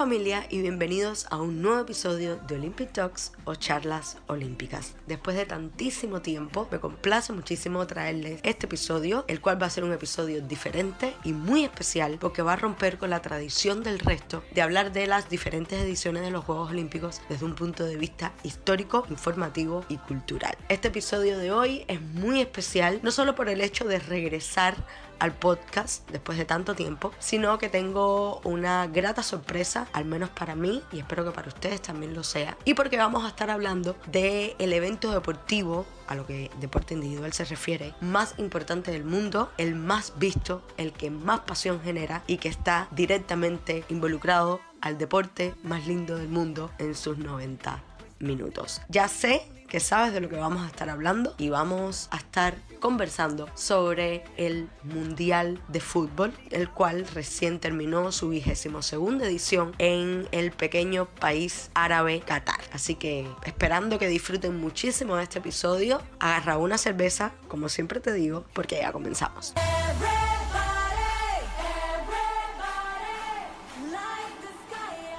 Familia y bienvenidos a un nuevo episodio de Olympic Talks o charlas olímpicas. Después de tantísimo tiempo, me complace muchísimo traerles este episodio, el cual va a ser un episodio diferente y muy especial porque va a romper con la tradición del resto de hablar de las diferentes ediciones de los Juegos Olímpicos desde un punto de vista histórico, informativo y cultural. Este episodio de hoy es muy especial, no solo por el hecho de regresar al podcast después de tanto tiempo, sino que tengo una grata sorpresa, al menos para mí y espero que para ustedes también lo sea. Y porque vamos a estar hablando del el evento deportivo a lo que deporte individual se refiere, más importante del mundo, el más visto, el que más pasión genera y que está directamente involucrado al deporte más lindo del mundo en sus 90 minutos. Ya sé que sabes de lo que vamos a estar hablando y vamos a estar conversando sobre el Mundial de Fútbol, el cual recién terminó su vigésimo segunda edición en el pequeño país árabe Qatar. Así que esperando que disfruten muchísimo de este episodio, agarra una cerveza, como siempre te digo, porque ya comenzamos.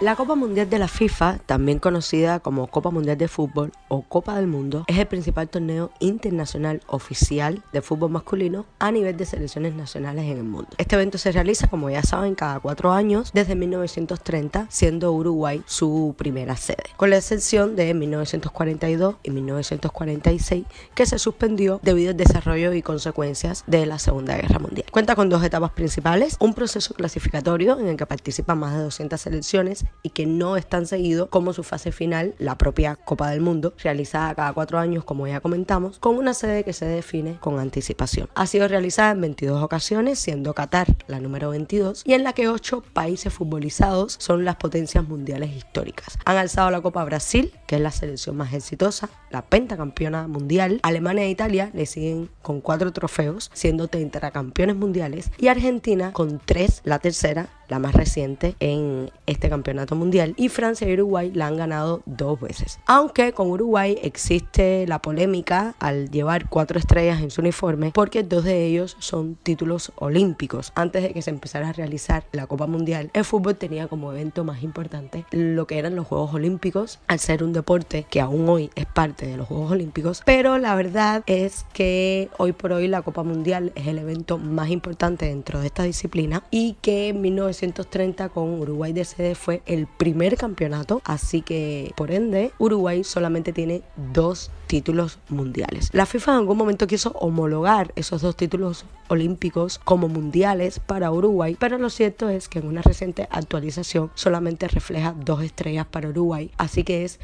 La Copa Mundial de la FIFA, también conocida como Copa Mundial de Fútbol o Copa del Mundo, es el principal torneo internacional oficial de fútbol masculino a nivel de selecciones nacionales en el mundo. Este evento se realiza, como ya saben, cada cuatro años desde 1930, siendo Uruguay su primera sede, con la excepción de 1942 y 1946, que se suspendió debido al desarrollo y consecuencias de la Segunda Guerra Mundial. Cuenta con dos etapas principales, un proceso clasificatorio en el que participan más de 200 selecciones y que no están seguidos como su fase final, la propia Copa del Mundo, realizada cada cuatro años, como ya comentamos, con una sede que se define con anticipación. Ha sido realizada en 22 ocasiones, siendo Qatar la número 22, y en la que ocho países futbolizados son las potencias mundiales históricas. Han alzado la Copa Brasil, que es la selección más exitosa, la pentacampeona mundial. Alemania e Italia le siguen con cuatro trofeos, siendo tetracampeones mundiales, y Argentina con tres, la tercera, la más reciente en este campeonato mundial, y Francia y Uruguay la han ganado dos veces. Aunque con Uruguay existe la polémica al llevar cuatro estrellas en su uniforme, porque dos de ellos son títulos olímpicos. Antes de que se empezara a realizar la Copa Mundial, el fútbol tenía como evento más importante lo que eran los Juegos Olímpicos, al ser un deporte que aún hoy es parte de los Juegos Olímpicos, pero la verdad es que hoy por hoy la Copa Mundial es el evento más importante dentro de esta disciplina y que en 1930 con Uruguay de sede fue el primer campeonato, así que por ende Uruguay solamente tiene dos títulos mundiales. La FIFA en algún momento quiso homologar esos dos títulos olímpicos como mundiales para Uruguay, pero lo cierto es que en una reciente actualización solamente refleja dos estrellas para Uruguay, así que es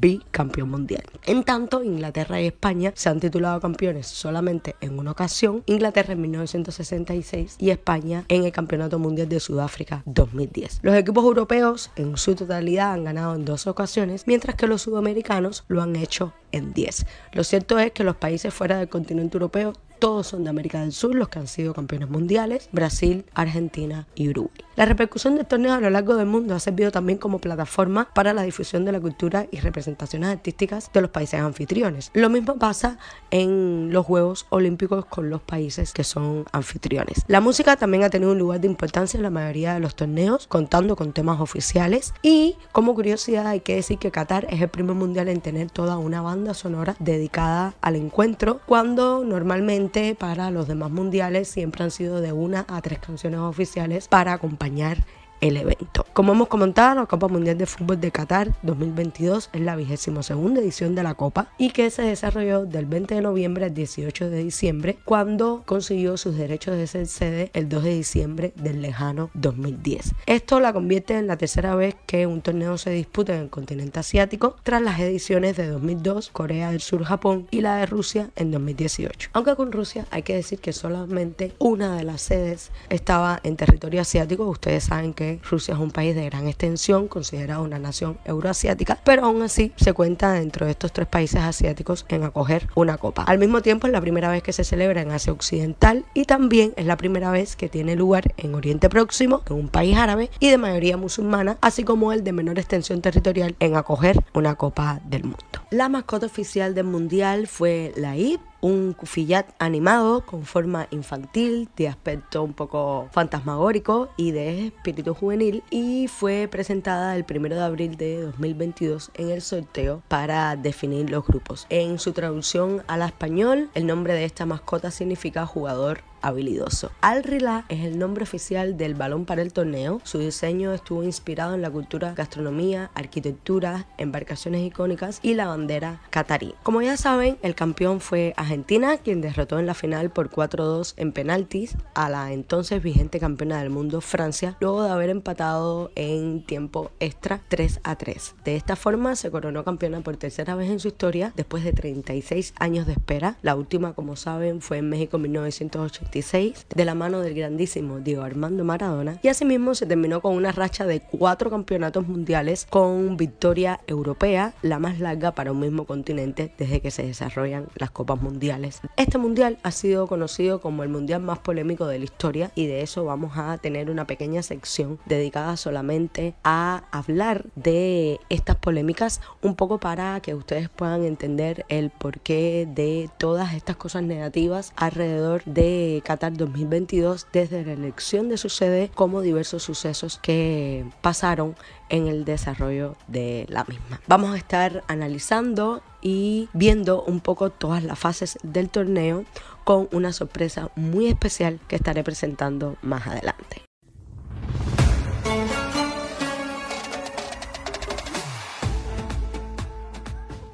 bicampeón mundial. En tanto, Inglaterra y España se han titulado campeones solamente en una ocasión, Inglaterra en 1966 y España en el Campeonato Mundial de Sudáfrica 2010. Los equipos europeos en su totalidad han ganado en dos ocasiones, mientras que los sudamericanos lo han hecho en 10. Lo cierto es que los países fuera del continente europeo todos son de América del Sur los que han sido campeones mundiales, Brasil, Argentina y Uruguay. La repercusión del torneo a lo largo del mundo ha servido también como plataforma para la difusión de la cultura y representaciones artísticas de los países anfitriones. Lo mismo pasa en los Juegos Olímpicos con los países que son anfitriones. La música también ha tenido un lugar de importancia en la mayoría de los torneos, contando con temas oficiales y como curiosidad hay que decir que Qatar es el primer mundial en tener toda una banda sonora dedicada al encuentro, cuando normalmente para los demás mundiales siempre han sido de una a tres canciones oficiales para acompañar el evento. Como hemos comentado, la Copa Mundial de Fútbol de Qatar 2022 es la vigésima segunda edición de la Copa y que se desarrolló del 20 de noviembre al 18 de diciembre cuando consiguió sus derechos de ser sede el 2 de diciembre del lejano 2010. Esto la convierte en la tercera vez que un torneo se disputa en el continente asiático tras las ediciones de 2002, Corea del Sur, Japón y la de Rusia en 2018. Aunque con Rusia hay que decir que solamente una de las sedes estaba en territorio asiático, ustedes saben que Rusia es un país de gran extensión, considerado una nación euroasiática, pero aún así se cuenta dentro de estos tres países asiáticos en acoger una copa. Al mismo tiempo es la primera vez que se celebra en Asia Occidental y también es la primera vez que tiene lugar en Oriente Próximo, en un país árabe y de mayoría musulmana, así como el de menor extensión territorial en acoger una copa del mundo. La mascota oficial del mundial fue la IP un cufillat animado con forma infantil, de aspecto un poco fantasmagórico y de espíritu juvenil y fue presentada el 1 de abril de 2022 en el sorteo para definir los grupos. En su traducción al español, el nombre de esta mascota significa jugador habilidoso. Al Rila es el nombre oficial del balón para el torneo. Su diseño estuvo inspirado en la cultura, gastronomía, arquitectura, embarcaciones icónicas y la bandera catarí. Como ya saben, el campeón fue Argentina, quien derrotó en la final por 4-2 en penaltis a la entonces vigente campeona del mundo Francia, luego de haber empatado en tiempo extra 3 3. De esta forma se coronó campeona por tercera vez en su historia después de 36 años de espera. La última, como saben, fue en México en 1980 de la mano del grandísimo Diego Armando Maradona y asimismo se terminó con una racha de cuatro campeonatos mundiales con victoria europea, la más larga para un mismo continente desde que se desarrollan las copas mundiales. Este mundial ha sido conocido como el mundial más polémico de la historia y de eso vamos a tener una pequeña sección dedicada solamente a hablar de estas polémicas un poco para que ustedes puedan entender el porqué de todas estas cosas negativas alrededor de Qatar 2022 desde la elección de su sede como diversos sucesos que pasaron en el desarrollo de la misma. Vamos a estar analizando y viendo un poco todas las fases del torneo con una sorpresa muy especial que estaré presentando más adelante.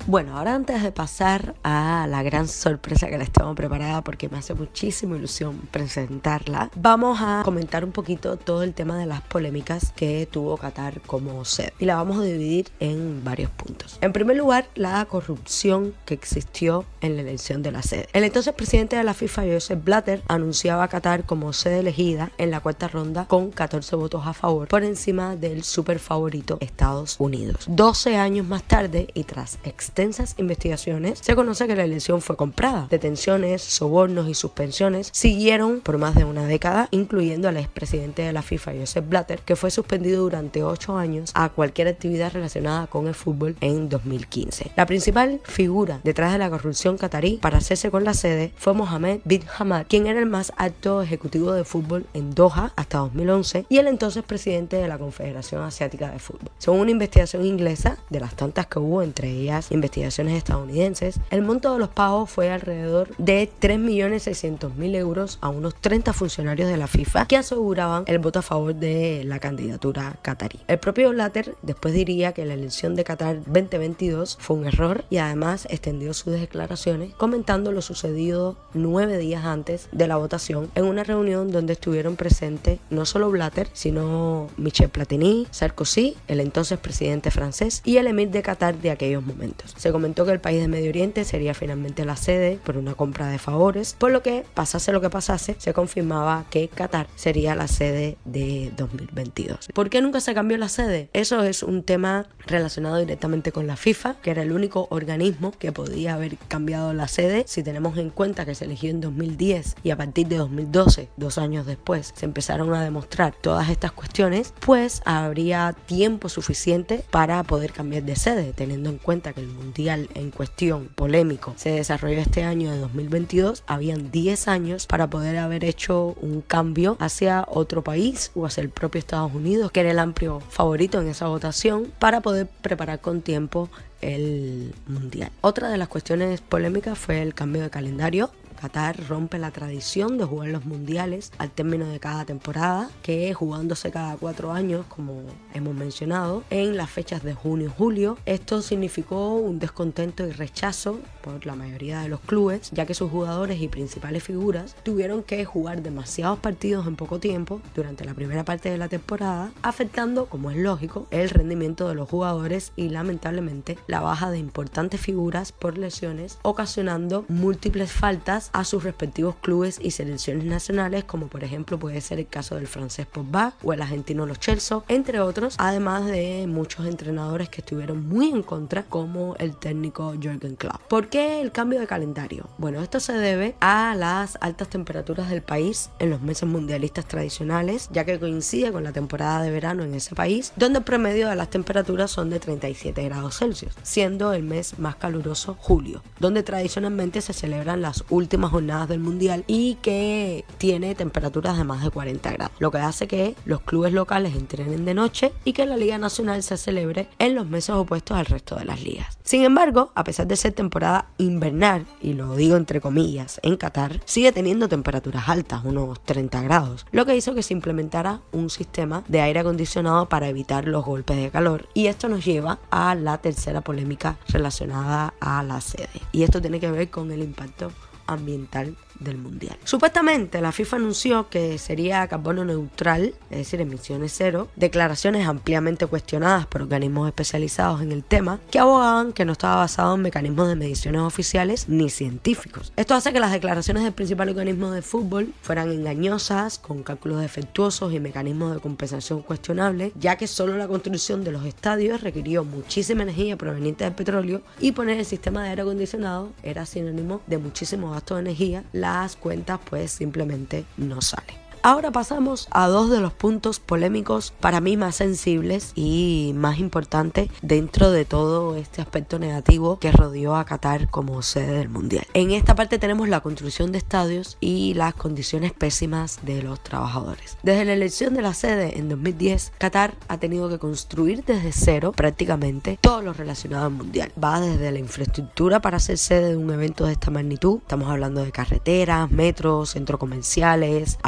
Bueno, ahora antes de pasar a la gran sorpresa que les tengo preparada porque me hace muchísima ilusión presentarla, vamos a comentar un poquito todo el tema de las polémicas que tuvo Qatar como sede y la vamos a dividir en varios puntos. En primer lugar, la corrupción que existió en la elección de la sede. El entonces presidente de la FIFA, Joseph Blatter, anunciaba a Qatar como sede elegida en la cuarta ronda con 14 votos a favor por encima del super favorito Estados Unidos. 12 años más tarde y tras extensas investigaciones, se conoce que la elección fue comprada. Detenciones, sobornos y suspensiones siguieron por más de una década, incluyendo al expresidente de la FIFA, Joseph Blatter, que fue suspendido durante 8 años a cualquier actividad relacionada con el fútbol en 2015. La principal figura detrás de la corrupción catarí para hacerse con la sede fue Mohamed bin Hamad, quien era el más alto ejecutivo de fútbol en Doha hasta 2011 y el entonces presidente de la Confederación Asiática de Fútbol. Según una investigación inglesa, de las tantas que hubo, entre ellas investigaciones investigaciones estadounidenses, el monto de los pagos fue alrededor de 3.600.000 euros a unos 30 funcionarios de la FIFA que aseguraban el voto a favor de la candidatura qatarí. El propio Blatter después diría que la elección de Qatar 2022 fue un error y además extendió sus declaraciones comentando lo sucedido nueve días antes de la votación en una reunión donde estuvieron presentes no solo Blatter, sino Michel Platini, Sarkozy, el entonces presidente francés y el emir de Qatar de aquellos momentos. Se comentó que el país de Medio Oriente sería finalmente la sede por una compra de favores, por lo que pasase lo que pasase, se confirmaba que Qatar sería la sede de 2022. ¿Por qué nunca se cambió la sede? Eso es un tema relacionado directamente con la FIFA, que era el único organismo que podía haber cambiado la sede si tenemos en cuenta que se eligió en 2010 y a partir de 2012, dos años después, se empezaron a demostrar todas estas cuestiones, pues habría tiempo suficiente para poder cambiar de sede, teniendo en cuenta que el mundo mundial en cuestión, polémico, se desarrolló este año de 2022, habían 10 años para poder haber hecho un cambio hacia otro país o hacia el propio Estados Unidos, que era el amplio favorito en esa votación, para poder preparar con tiempo el mundial. Otra de las cuestiones polémicas fue el cambio de calendario Qatar rompe la tradición de jugar los mundiales al término de cada temporada, que jugándose cada cuatro años, como hemos mencionado, en las fechas de junio y julio. Esto significó un descontento y rechazo por la mayoría de los clubes, ya que sus jugadores y principales figuras tuvieron que jugar demasiados partidos en poco tiempo durante la primera parte de la temporada, afectando, como es lógico, el rendimiento de los jugadores y lamentablemente la baja de importantes figuras por lesiones, ocasionando múltiples faltas a sus respectivos clubes y selecciones nacionales, como por ejemplo puede ser el caso del francés Pogba o el argentino Los Chelsea, entre otros, además de muchos entrenadores que estuvieron muy en contra, como el técnico Jürgen Klopp. ¿Por qué el cambio de calendario? Bueno, esto se debe a las altas temperaturas del país en los meses mundialistas tradicionales, ya que coincide con la temporada de verano en ese país, donde el promedio de las temperaturas son de 37 grados Celsius, siendo el mes más caluroso julio, donde tradicionalmente se celebran las últimas jornadas del mundial y que tiene temperaturas de más de 40 grados, lo que hace que los clubes locales entrenen de noche y que la Liga Nacional se celebre en los meses opuestos al resto de las ligas. Sin embargo, a pesar de ser temporada invernal, y lo digo entre comillas, en Qatar, sigue teniendo temperaturas altas, unos 30 grados, lo que hizo que se implementara un sistema de aire acondicionado para evitar los golpes de calor. Y esto nos lleva a la tercera polémica relacionada a la sede. Y esto tiene que ver con el impacto ambiental del mundial. Supuestamente la FIFA anunció que sería carbono neutral, es decir, emisiones cero, declaraciones ampliamente cuestionadas por organismos especializados en el tema que abogaban que no estaba basado en mecanismos de mediciones oficiales ni científicos. Esto hace que las declaraciones del principal organismo de fútbol fueran engañosas, con cálculos defectuosos y mecanismos de compensación cuestionables, ya que solo la construcción de los estadios requirió muchísima energía proveniente del petróleo y poner el sistema de aire acondicionado era sinónimo de muchísimo de energía, las cuentas pues simplemente no salen. Ahora pasamos a dos de los puntos polémicos para mí más sensibles y más importantes dentro de todo este aspecto negativo que rodeó a Qatar como sede del Mundial. En esta parte tenemos la construcción de estadios y las condiciones pésimas de los trabajadores. Desde la elección de la sede en 2010, Qatar ha tenido que construir desde cero prácticamente todo lo relacionado al Mundial. Va desde la infraestructura para ser sede de un evento de esta magnitud, estamos hablando de carreteras, metros, centros comerciales,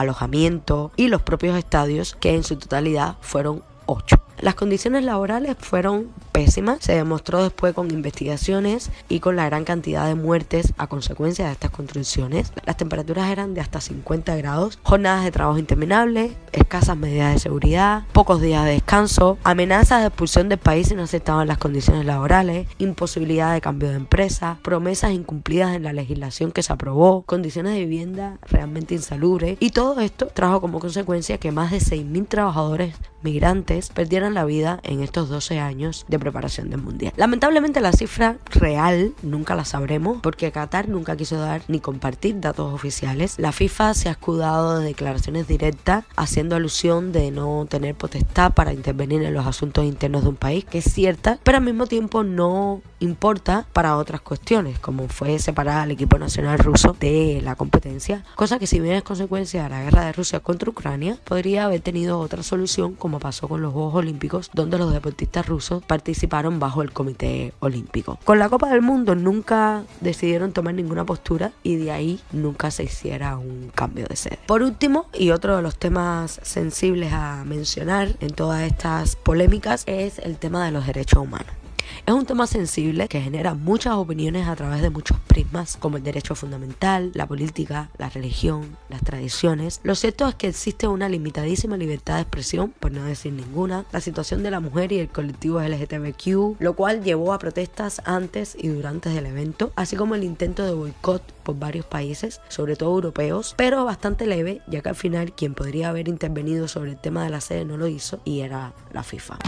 y los propios estadios, que en su totalidad fueron 8. Las condiciones laborales fueron pésimas, se demostró después con investigaciones y con la gran cantidad de muertes a consecuencia de estas construcciones. Las temperaturas eran de hasta 50 grados, jornadas de trabajo interminables, escasas medidas de seguridad, pocos días de descanso, amenazas de expulsión del país si no aceptaban las condiciones laborales, imposibilidad de cambio de empresa, promesas incumplidas en la legislación que se aprobó, condiciones de vivienda realmente insalubres y todo esto trajo como consecuencia que más de 6.000 trabajadores migrantes perdieran la vida en estos 12 años de preparación del Mundial. Lamentablemente la cifra real nunca la sabremos porque Qatar nunca quiso dar ni compartir datos oficiales. La FIFA se ha escudado de declaraciones directas haciendo alusión de no tener potestad para intervenir en los asuntos internos de un país, que es cierta, pero al mismo tiempo no importa para otras cuestiones, como fue separar al equipo nacional ruso de la competencia, cosa que si bien es consecuencia de la guerra de Rusia contra Ucrania, podría haber tenido otra solución como pasó con los Juegos Olímpicos, donde los deportistas rusos participaron bajo el Comité Olímpico. Con la Copa del Mundo nunca decidieron tomar ninguna postura y de ahí nunca se hiciera un cambio de sede. Por último, y otro de los temas sensibles a mencionar en todas estas polémicas es el tema de los derechos humanos. Es un tema sensible que genera muchas opiniones a través de muchos prismas, como el derecho fundamental, la política, la religión, las tradiciones. Lo cierto es que existe una limitadísima libertad de expresión, por no decir ninguna, la situación de la mujer y el colectivo LGTBQ, lo cual llevó a protestas antes y durante el evento, así como el intento de boicot por varios países, sobre todo europeos, pero bastante leve, ya que al final quien podría haber intervenido sobre el tema de la sede no lo hizo y era la FIFA.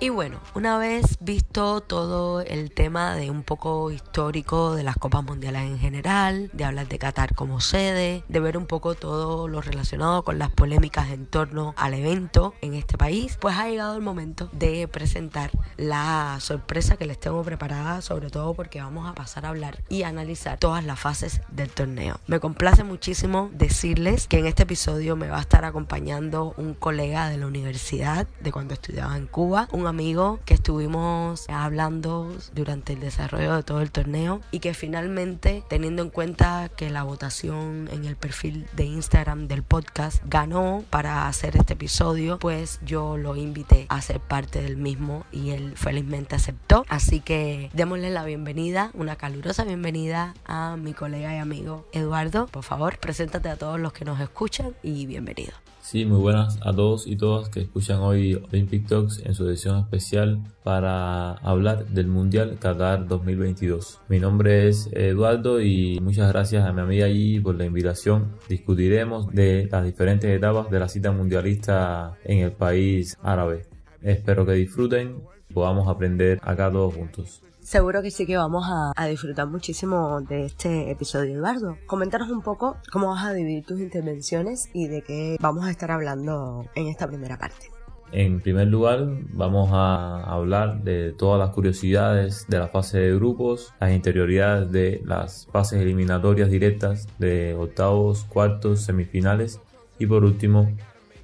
Y bueno, una vez visto todo el tema de un poco histórico de las Copas Mundiales en general, de hablar de Qatar como sede, de ver un poco todo lo relacionado con las polémicas en torno al evento en este país, pues ha llegado el momento de presentar la sorpresa que les tengo preparada, sobre todo porque vamos a pasar a hablar y analizar todas las fases del torneo. Me complace muchísimo decirles que en este episodio me va a estar acompañando un colega de la universidad de cuando estudiaba en Cuba, amigo que estuvimos hablando durante el desarrollo de todo el torneo y que finalmente, teniendo en cuenta que la votación en el perfil de Instagram del podcast ganó para hacer este episodio, pues yo lo invité a ser parte del mismo y él felizmente aceptó. Así que démosle la bienvenida, una calurosa bienvenida a mi colega y amigo Eduardo. Por favor, preséntate a todos los que nos escuchan y bienvenido. Sí, muy buenas a todos y todas que escuchan hoy Olympic Talks en su edición especial para hablar del Mundial Qatar 2022. Mi nombre es Eduardo y muchas gracias a mi amiga allí por la invitación. Discutiremos de las diferentes etapas de la cita mundialista en el país árabe. Espero que disfruten y podamos aprender acá todos juntos. Seguro que sí que vamos a, disfrutar muchísimo de este episodio, Eduardo. Coméntanos un poco cómo vas a dividir tus intervenciones y de qué vamos a estar hablando en esta primera parte. En primer lugar, vamos a hablar de todas las curiosidades de la fase de grupos, las interioridades de las fases eliminatorias directas de octavos, cuartos, semifinales y por último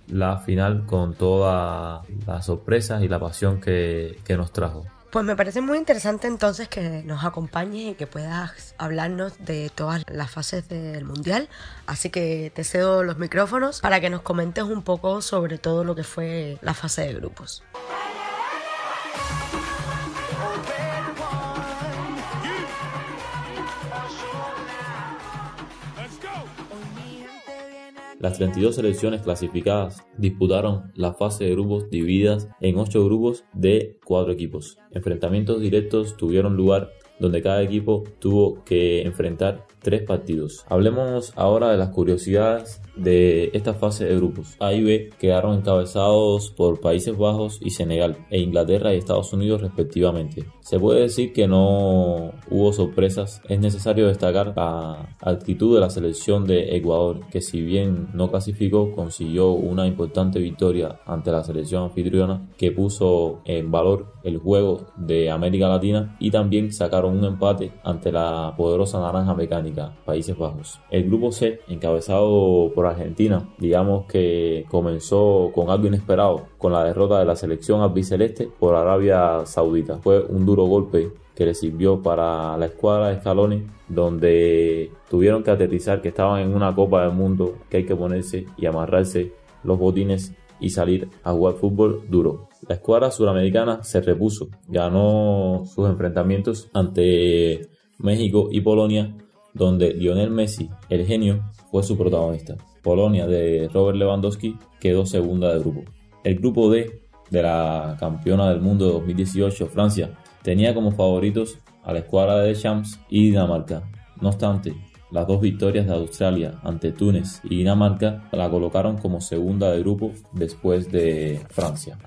la final con todas las sorpresas y la pasión que, que nos trajo. Pues me parece muy interesante entonces que nos acompañes y que puedas hablarnos de todas las fases del Mundial. Así que te cedo los micrófonos para que nos comentes un poco sobre todo lo que fue la fase de grupos. Las 32 selecciones clasificadas disputaron la fase de grupos divididas en 8 grupos de 4 equipos. Enfrentamientos directos tuvieron lugar donde cada equipo tuvo que enfrentar tres partidos. Hablemos ahora de las curiosidades de esta fase de grupos. A y B quedaron encabezados por Países Bajos y Senegal, e Inglaterra y Estados Unidos respectivamente. Se puede decir que no hubo sorpresas. Es necesario destacar la actitud de la selección de Ecuador, que si bien no clasificó, consiguió una importante victoria ante la selección anfitriona, que puso en valor el juego de América Latina y también sacaron un empate ante la poderosa naranja mecánica, Países Bajos. El grupo C, encabezado por Argentina, digamos que comenzó con algo inesperado, con la derrota de la selección albiceleste por Arabia Saudita. Fue un duro golpe que le sirvió para la escuadra de Scaloni, donde tuvieron que aterrizar que estaban en una Copa del Mundo, que hay que ponerse y amarrarse los botines y salir a jugar fútbol duro. La escuadra suramericana se repuso, ganó sus enfrentamientos ante México y Polonia, donde Lionel Messi, el genio, fue su protagonista. Polonia de Robert Lewandowski quedó segunda de grupo. El grupo D de la campeona del mundo de 2018, Francia, tenía como favoritos a la escuadra de Champs y Dinamarca. No obstante, las dos victorias de Australia ante Túnez y Dinamarca la colocaron como segunda de grupo después de Francia.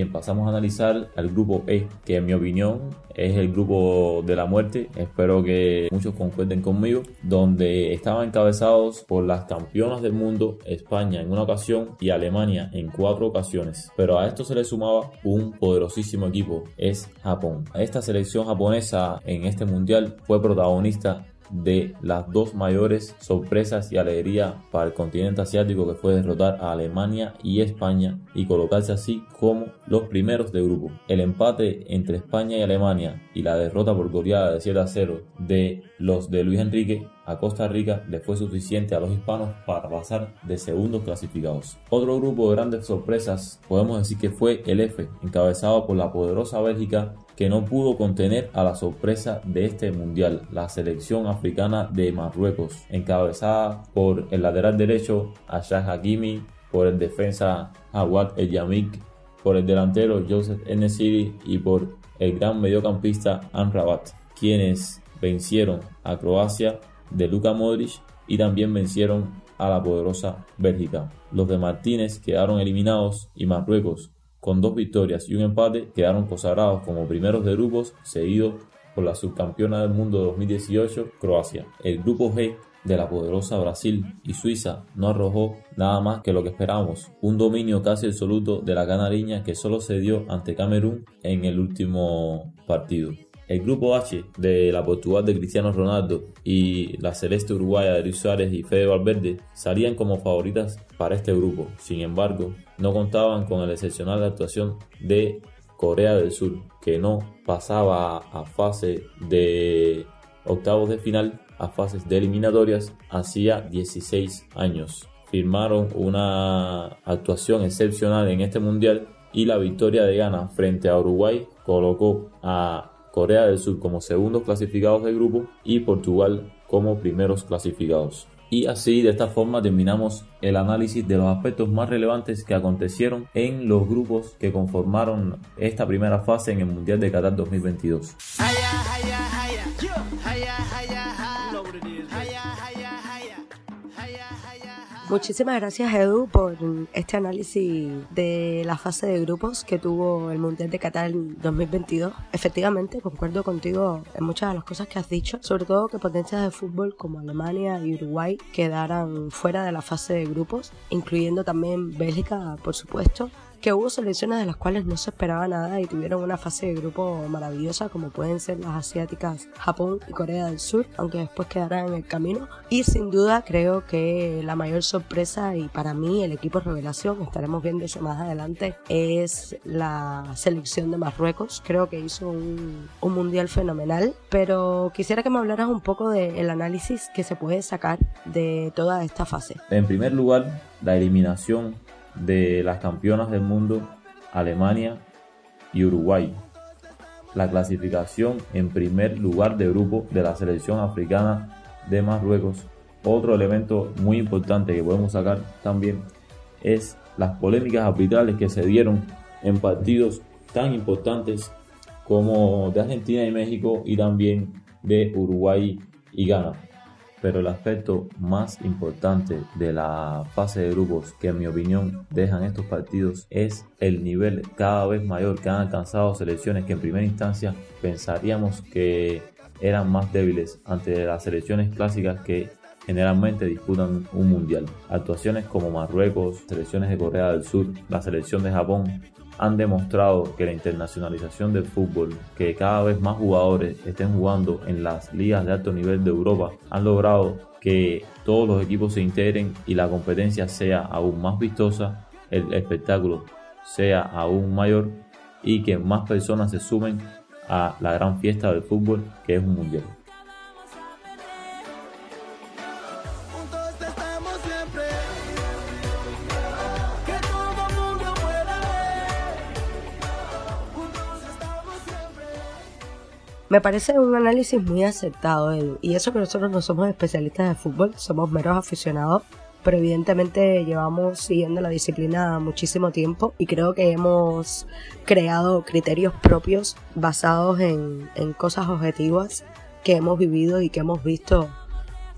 Bien, pasamos a analizar al grupo E, que en mi opinión es el grupo de la muerte. Espero que muchos concuerden conmigo, donde estaban encabezados por las campeonas del mundo, España en una ocasión y Alemania en cuatro ocasiones. Pero a esto se le sumaba un poderosísimo equipo, es Japón. Esta selección japonesa en este mundial fue protagonista de las dos mayores sorpresas y alegría para el continente asiático que fue derrotar a Alemania y España y colocarse así como los primeros de grupo. El empate entre España y Alemania y la derrota por goleada de 7 a 0 de los de Luis Enrique a Costa Rica le fue suficiente a los hispanos para pasar de segundos clasificados. Otro grupo de grandes sorpresas podemos decir que fue el F, encabezado por la poderosa Bélgica que no pudo contener a la sorpresa de este mundial, la selección africana de Marruecos, encabezada por el lateral derecho Ashah Hakimi, por el defensa Awad El por el delantero Joseph Enesiri y por el gran mediocampista Amrabat, quienes vencieron a Croacia de Luka Modric y también vencieron a la poderosa Bélgica. Los de Martínez quedaron eliminados y Marruecos con dos victorias y un empate, quedaron consagrados como primeros de grupos, seguidos por la subcampeona del mundo 2018, Croacia. El grupo G de la poderosa Brasil y Suiza no arrojó nada más que lo que esperábamos, un dominio casi absoluto de la canariña que solo se dio ante Camerún en el último partido. El grupo H de la Portugal de Cristiano Ronaldo y la celeste uruguaya de Luis Suárez y Fede Valverde salían como favoritas para este grupo. Sin embargo, no contaban con la excepcional actuación de Corea del Sur, que no pasaba a fase de octavos de final a fases de eliminatorias hacía 16 años. Firmaron una actuación excepcional en este mundial y la victoria de Ghana frente a Uruguay colocó a Corea del Sur como segundos clasificados del grupo y Portugal como primeros clasificados. Y así de esta forma terminamos el análisis de los aspectos más relevantes que acontecieron en los grupos que conformaron esta primera fase en el Mundial de Qatar 2022. Muchísimas gracias Edu por este análisis de la fase de grupos que tuvo el Mundial de Qatar 2022. Efectivamente, concuerdo contigo en muchas de las cosas que has dicho, sobre todo que potencias de fútbol como Alemania y Uruguay quedaran fuera de la fase de grupos, incluyendo también Bélgica, por supuesto, que hubo selecciones de las cuales no se esperaba nada y tuvieron una fase de grupo maravillosa como pueden ser las asiáticas Japón y Corea del Sur, aunque después quedarán en el camino. Y sin duda creo que la mayor sorpresa y para mí el equipo revelación, estaremos viendo eso más adelante, es la selección de Marruecos. Creo que hizo un, un mundial fenomenal, pero quisiera que me hablaras un poco del análisis que se puede sacar de toda esta fase. En primer lugar, la eliminación de las campeonas del mundo Alemania y Uruguay. La clasificación en primer lugar de grupo de la selección africana de Marruecos. Otro elemento muy importante que podemos sacar también es las polémicas arbitrales que se dieron en partidos tan importantes como de Argentina y México y también de Uruguay y Ghana pero el aspecto más importante de la fase de grupos que en mi opinión dejan estos partidos es el nivel cada vez mayor que han alcanzado selecciones que en primera instancia pensaríamos que eran más débiles ante las selecciones clásicas que generalmente disputan un mundial. Actuaciones como Marruecos, selecciones de Corea del Sur, la selección de Japón han demostrado que la internacionalización del fútbol, que cada vez más jugadores estén jugando en las ligas de alto nivel de Europa, han logrado que todos los equipos se integren y la competencia sea aún más vistosa, el espectáculo sea aún mayor y que más personas se sumen a la gran fiesta del fútbol que es un mundial. Me parece un análisis muy aceptado, Edu. Y eso que nosotros no somos especialistas de fútbol, somos meros aficionados, pero evidentemente llevamos siguiendo la disciplina muchísimo tiempo y creo que hemos creado criterios propios basados en, cosas objetivas que hemos vivido y que hemos visto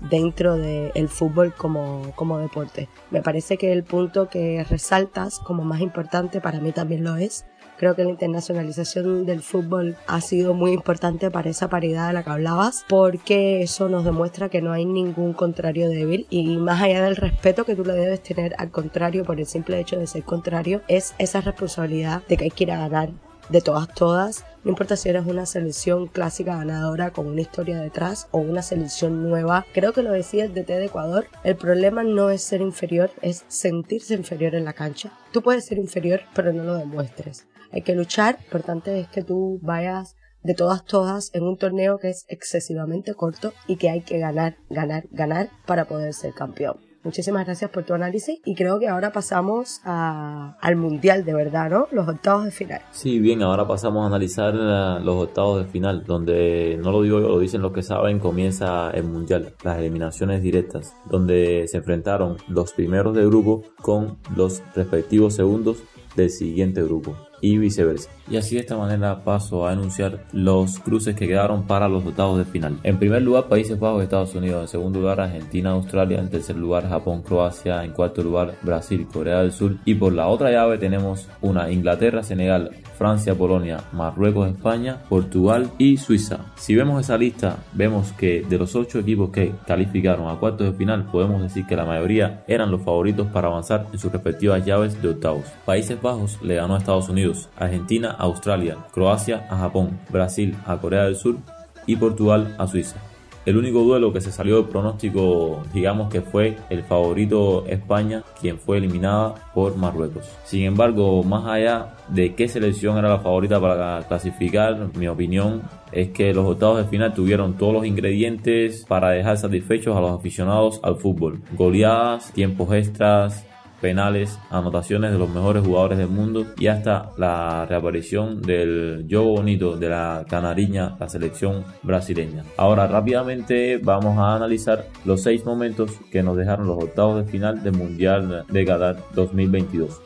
dentro del fútbol como, como deporte. Me parece que el punto que resaltas como más importante para mí también lo es, Creo que la internacionalización del fútbol ha sido muy importante para esa paridad de la que hablabas, porque eso nos demuestra que no hay ningún contrario débil y más allá del respeto que tú le debes tener al contrario por el simple hecho de ser contrario, es esa responsabilidad de que hay que ir a ganar de todas, todas. No importa si eres una selección clásica ganadora con una historia detrás o una selección nueva. Creo que lo decía el DT de Ecuador. El problema no es ser inferior, es sentirse inferior en la cancha. Tú puedes ser inferior, pero no lo demuestres hay que luchar. Lo importante es que tú vayas de todas, todas en un torneo que es excesivamente corto y que hay que ganar, ganar, ganar para poder ser campeón. Muchísimas gracias por tu análisis y creo que ahora pasamos al Mundial de verdad, ¿no? Los octavos de final. Sí, bien, ahora pasamos a analizar eh, los octavos de final, donde no lo digo yo, lo dicen los que saben, comienza el Mundial, las eliminaciones directas, donde se enfrentaron los primeros de grupo con los respectivos segundos del siguiente grupo. Y viceversa. Y así de esta manera paso a enunciar los cruces que quedaron para los octavos de final. En primer lugar Países Bajos Estados Unidos, en segundo lugar Argentina Australia, en tercer lugar Japón Croacia, en cuarto lugar Brasil Corea del Sur y por la otra llave tenemos una Inglaterra Senegal Francia, Polonia, Marruecos, España, Portugal y Suiza. Si vemos esa lista, vemos que de los ocho equipos que calificaron a cuartos de final, podemos decir que la mayoría eran los favoritos para avanzar en sus respectivas llaves de octavos. Países Bajos le ganó a Estados Unidos, Argentina a Australia, Croacia a Japón, Brasil a Corea del Sur y Portugal a Suiza. El único duelo que se salió del pronóstico, digamos que fue el favorito España, quien fue eliminada por Marruecos. Sin embargo, más allá de qué selección era la favorita para clasificar, mi opinión es que los octavos de final tuvieron todos los ingredientes para dejar satisfechos a los aficionados al fútbol. Goleadas, tiempos extras, penales, anotaciones de los mejores jugadores del mundo y hasta la reaparición del yo bonito de la canariña, la selección brasileña. Ahora rápidamente vamos a analizar los seis momentos que nos dejaron los octavos de final del Mundial de Qatar 2022.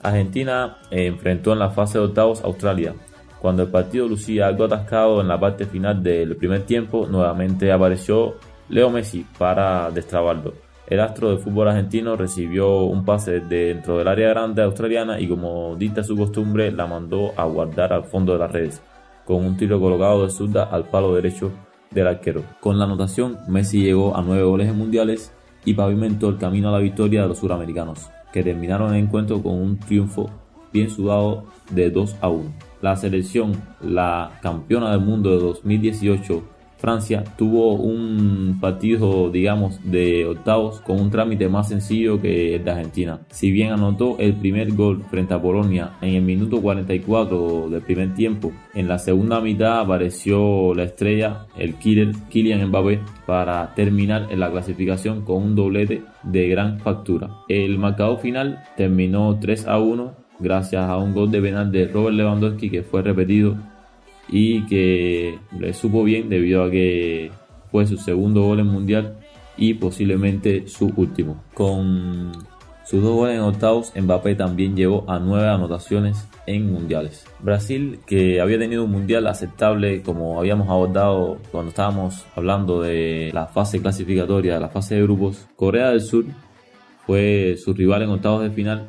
Argentina enfrentó en la fase de octavos a Australia. Cuando el partido lucía algo atascado en la parte final del primer tiempo, nuevamente apareció Leo Messi para destrabarlo. El astro del fútbol argentino recibió un pase dentro del área grande australiana y como dicta su costumbre la mandó a guardar al fondo de las redes, con un tiro colocado de zurda al palo derecho del arquero. Con la anotación, Messi llegó a nueve goles en mundiales y pavimentó el camino a la victoria de los suramericanos, que terminaron el encuentro con un triunfo bien sudado de 2 a 1. La selección, la campeona del mundo de 2018, Francia tuvo un partido, digamos, de octavos con un trámite más sencillo que el de Argentina. Si bien anotó el primer gol frente a Polonia en el minuto 44 del primer tiempo, en la segunda mitad apareció la estrella, el killer Kylian Mbappé, para terminar en la clasificación con un doblete de gran factura. El marcador final terminó 3 a 1 gracias a un gol de penal de Robert Lewandowski que fue repetido y que le supo bien debido a que fue su segundo gol en mundial y posiblemente su último. Con sus dos goles en octavos, Mbappé también llevó a nueve anotaciones en mundiales. Brasil, que había tenido un mundial aceptable, como habíamos abordado cuando estábamos hablando de la fase clasificatoria, de la fase de grupos, Corea del Sur fue su rival en octavos de final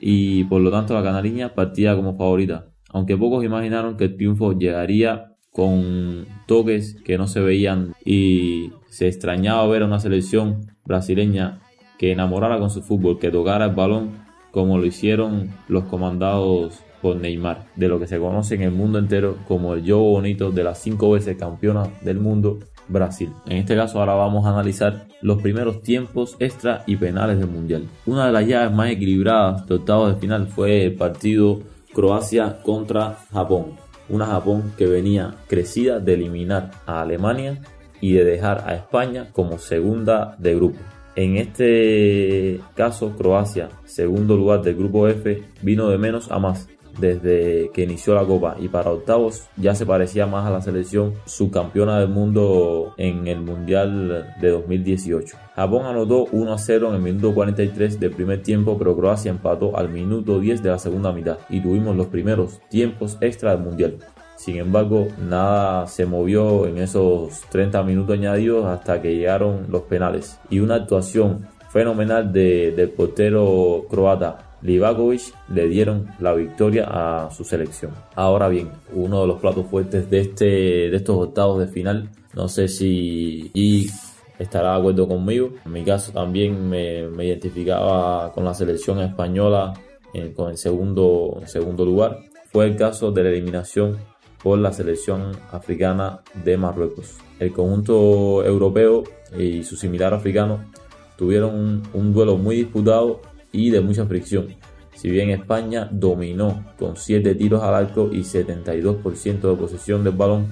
y por lo tanto la canariña partía como favorita aunque pocos imaginaron que el triunfo llegaría con toques que no se veían y se extrañaba ver a una selección brasileña que enamorara con su fútbol, que tocara el balón como lo hicieron los comandados por Neymar, de lo que se conoce en el mundo entero como el yo bonito de las cinco veces campeona del mundo Brasil. En este caso ahora vamos a analizar los primeros tiempos extra y penales del mundial. Una de las llaves más equilibradas de octavos de final fue el partido Croacia contra Japón. Una Japón que venía crecida de eliminar a Alemania y de dejar a España como segunda de grupo. En este caso, Croacia, segundo lugar del grupo F, vino de menos a más desde que inició la Copa y para octavos ya se parecía más a la selección subcampeona del mundo en el Mundial de 2018. Japón anotó 1 a 0 en el minuto 43 del primer tiempo, pero Croacia empató al minuto 10 de la segunda mitad y tuvimos los primeros tiempos extra del Mundial. Sin embargo, nada se movió en esos 30 minutos añadidos hasta que llegaron los penales y una actuación fenomenal del portero croata Livakovic le dieron la victoria a su selección. Ahora bien, uno de los platos fuertes de, este, de estos octavos de final, no sé si y estará de acuerdo conmigo. En mi caso también me, identificaba con la selección española eh, con el segundo, segundo lugar. Fue el caso de la eliminación por la selección africana de Marruecos. El conjunto europeo y su similar africano tuvieron un, un duelo muy disputado y de mucha fricción. Si bien España dominó con 7 tiros al arco y 72% de posesión del balón,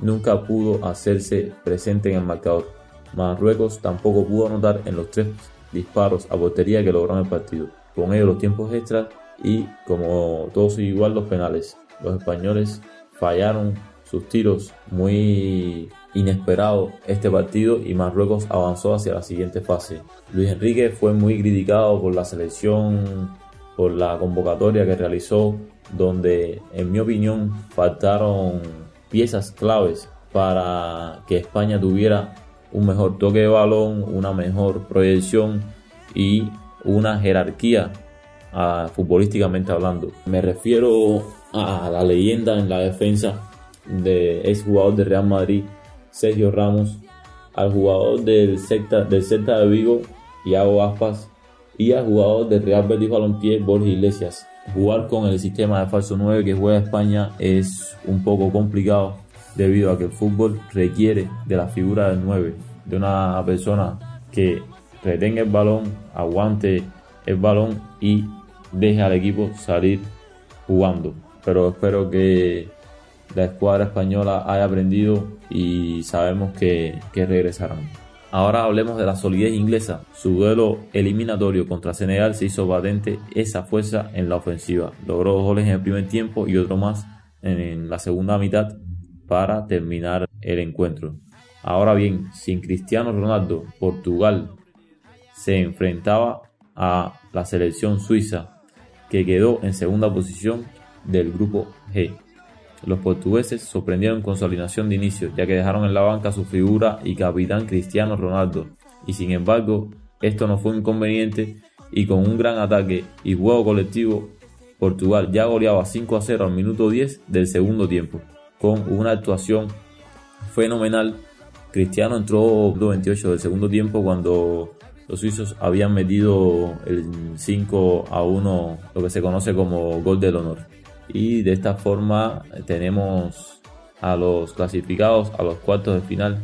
nunca pudo hacerse presente en el marcador. Marruecos tampoco pudo anotar en los tres disparos a portería que lograron el partido. Con ello los tiempos extras y como todos igual los penales. Los españoles fallaron tiros muy inesperado este partido y Marruecos avanzó hacia la siguiente fase. Luis Enrique fue muy criticado por la selección, por la convocatoria que realizó, donde en mi opinión faltaron piezas claves para que España tuviera un mejor toque de balón, una mejor proyección y una jerarquía ah, futbolísticamente hablando. Me refiero a la leyenda en la defensa de ex jugador de Real Madrid Sergio Ramos, al jugador del Celta, del Celta de Vigo, Iago Aspas, y al jugador del Real Betis Balompié, Borja Iglesias. Jugar con el sistema de falso 9 que juega España es un poco complicado debido a que el fútbol requiere de la figura del 9, de una persona que retenga el balón, aguante el balón y deje al equipo salir jugando. Pero espero que la escuadra española haya aprendido y sabemos que, regresarán. Ahora hablemos de la solidez inglesa. Su duelo eliminatorio contra Senegal se hizo patente esa fuerza en la ofensiva. Logró dos goles en el primer tiempo y otro más en la segunda mitad para terminar el encuentro. Ahora bien, sin Cristiano Ronaldo, Portugal se enfrentaba a la selección suiza que quedó en segunda posición del grupo G. Los portugueses sorprendieron con su alineación de inicio, ya que dejaron en la banca su figura y capitán Cristiano Ronaldo. Y sin embargo, esto no fue inconveniente y con un gran ataque y juego colectivo, Portugal ya goleaba 5 a 0 al minuto 10 del segundo tiempo, con una actuación fenomenal. Cristiano entró 28 del segundo tiempo cuando los suizos habían metido el 5 a 1, lo que se conoce como gol del honor y de esta forma tenemos a los clasificados a los cuartos de final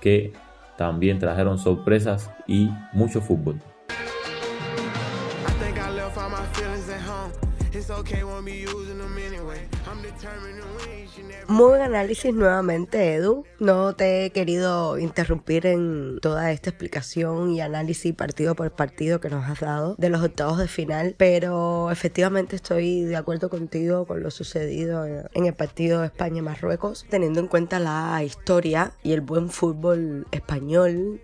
que también trajeron sorpresas y mucho fútbol. Muy buen análisis nuevamente, Edu. No te he querido interrumpir en toda esta explicación y análisis partido por partido que nos has dado de los octavos de final, pero efectivamente estoy de acuerdo contigo con lo sucedido en el partido España-Marruecos, teniendo en cuenta la historia y el buen fútbol español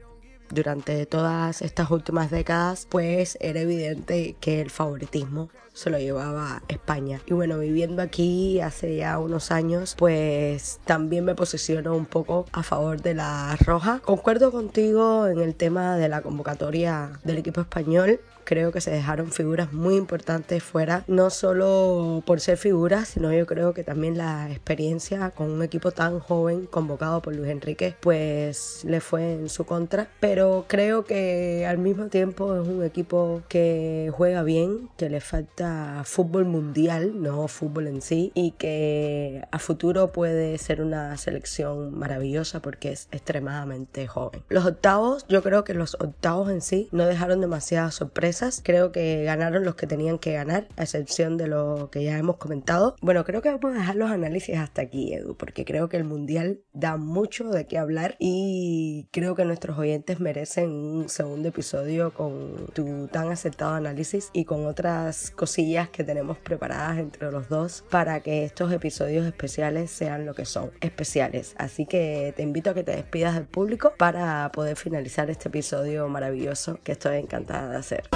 durante todas estas últimas décadas, pues era evidente que el favoritismo se lo llevaba España. Y bueno, viviendo aquí hace ya unos años, pues también me posiciono un poco a favor de la roja. Concuerdo contigo en el tema de la convocatoria del equipo español creo que se dejaron figuras muy importantes fuera, no solo por ser figuras, sino yo creo que también la experiencia con un equipo tan joven convocado por Luis Enrique, pues le fue en su contra. Pero creo que al mismo tiempo es un equipo que juega bien, que le falta fútbol mundial, no fútbol en sí, y que a futuro puede ser una selección maravillosa porque es extremadamente joven. Los octavos, yo creo que los octavos en sí no dejaron demasiadas sorpresas Creo que ganaron los que tenían que ganar, a excepción de lo que ya hemos comentado. Bueno, creo que vamos a dejar los análisis hasta aquí, Edu, porque creo que el Mundial da mucho de qué hablar y creo que nuestros oyentes merecen un segundo episodio con tu tan acertado análisis y con otras cosillas que tenemos preparadas entre los dos para que estos episodios especiales sean lo que son, especiales. Así que te invito a que te despidas del público para poder finalizar este episodio maravilloso que estoy encantada de hacer.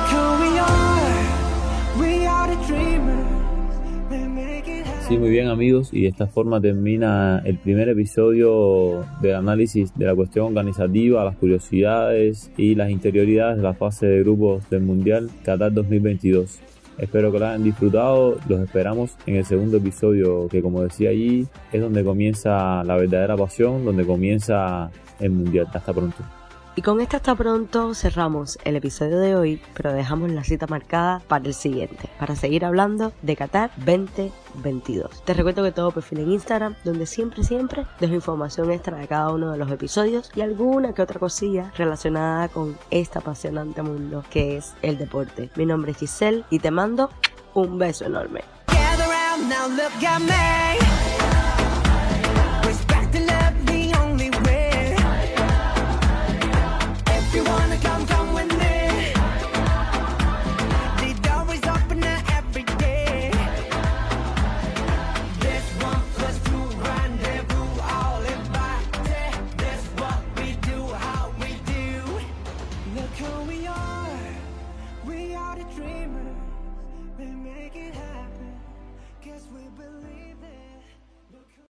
Sí, muy bien amigos, y de esta forma termina el primer episodio del análisis de la cuestión organizativa, las curiosidades y las interioridades de la fase de grupos del Mundial Qatar 2022. Espero que lo hayan disfrutado, los esperamos en el segundo episodio que como decía allí es donde comienza la verdadera pasión, donde comienza el Mundial. Hasta pronto. Y con esto hasta pronto cerramos el episodio de hoy, pero dejamos la cita marcada para el siguiente, para seguir hablando de Qatar 2022. Te recuerdo que todo perfil en Instagram, donde siempre, siempre dejo información extra de cada uno de los episodios y alguna que otra cosilla relacionada con este apasionante mundo que es el deporte. Mi nombre es Giselle y te mando un beso enorme.